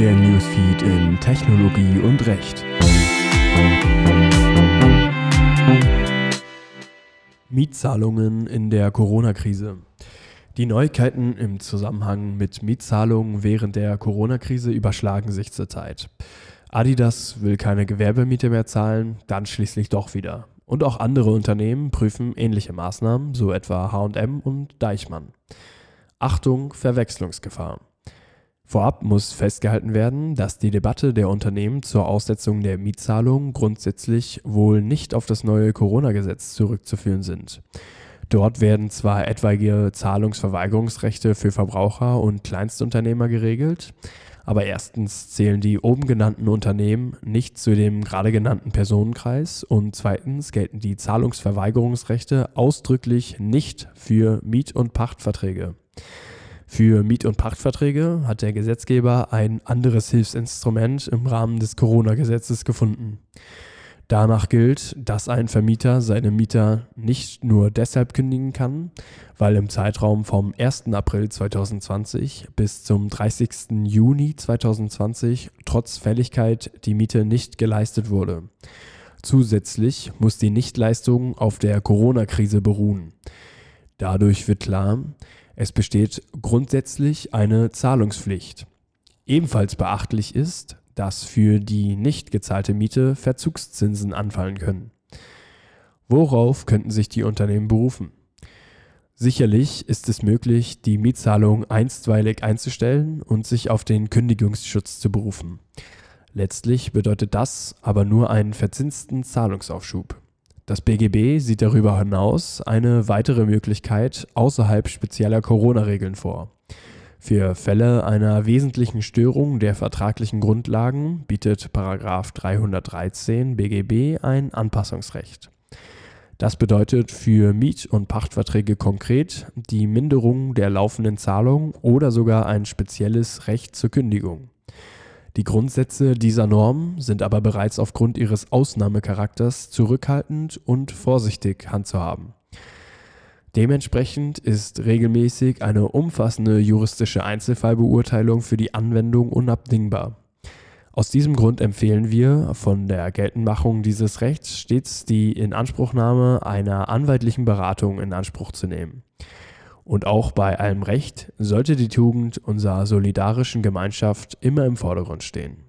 Der Newsfeed in Technologie und Recht. Mietzahlungen in der Corona-Krise. Die Neuigkeiten im Zusammenhang mit Mietzahlungen während der Corona-Krise überschlagen sich zurzeit. Adidas will keine Gewerbemiete mehr zahlen, dann schließlich doch wieder. Und auch andere Unternehmen prüfen ähnliche Maßnahmen, so etwa HM und Deichmann. Achtung, Verwechslungsgefahr. Vorab muss festgehalten werden, dass die Debatte der Unternehmen zur Aussetzung der Mietzahlung grundsätzlich wohl nicht auf das neue Corona-Gesetz zurückzuführen sind. Dort werden zwar etwaige Zahlungsverweigerungsrechte für Verbraucher und Kleinstunternehmer geregelt, aber erstens zählen die oben genannten Unternehmen nicht zu dem gerade genannten Personenkreis und zweitens gelten die Zahlungsverweigerungsrechte ausdrücklich nicht für Miet- und Pachtverträge. Für Miet- und Pachtverträge hat der Gesetzgeber ein anderes Hilfsinstrument im Rahmen des Corona-Gesetzes gefunden. Danach gilt, dass ein Vermieter seine Mieter nicht nur deshalb kündigen kann, weil im Zeitraum vom 1. April 2020 bis zum 30. Juni 2020 trotz Fälligkeit die Miete nicht geleistet wurde. Zusätzlich muss die Nichtleistung auf der Corona-Krise beruhen. Dadurch wird klar, es besteht grundsätzlich eine Zahlungspflicht. Ebenfalls beachtlich ist, dass für die nicht gezahlte Miete Verzugszinsen anfallen können. Worauf könnten sich die Unternehmen berufen? Sicherlich ist es möglich, die Mietzahlung einstweilig einzustellen und sich auf den Kündigungsschutz zu berufen. Letztlich bedeutet das aber nur einen verzinsten Zahlungsaufschub. Das BGB sieht darüber hinaus eine weitere Möglichkeit außerhalb spezieller Corona-Regeln vor. Für Fälle einer wesentlichen Störung der vertraglichen Grundlagen bietet 313 BGB ein Anpassungsrecht. Das bedeutet für Miet- und Pachtverträge konkret die Minderung der laufenden Zahlung oder sogar ein spezielles Recht zur Kündigung. Die Grundsätze dieser Norm sind aber bereits aufgrund ihres Ausnahmecharakters zurückhaltend und vorsichtig handzuhaben. Dementsprechend ist regelmäßig eine umfassende juristische Einzelfallbeurteilung für die Anwendung unabdingbar. Aus diesem Grund empfehlen wir, von der Geltendmachung dieses Rechts stets die Inanspruchnahme einer anwaltlichen Beratung in Anspruch zu nehmen. Und auch bei allem Recht sollte die Tugend unserer solidarischen Gemeinschaft immer im Vordergrund stehen.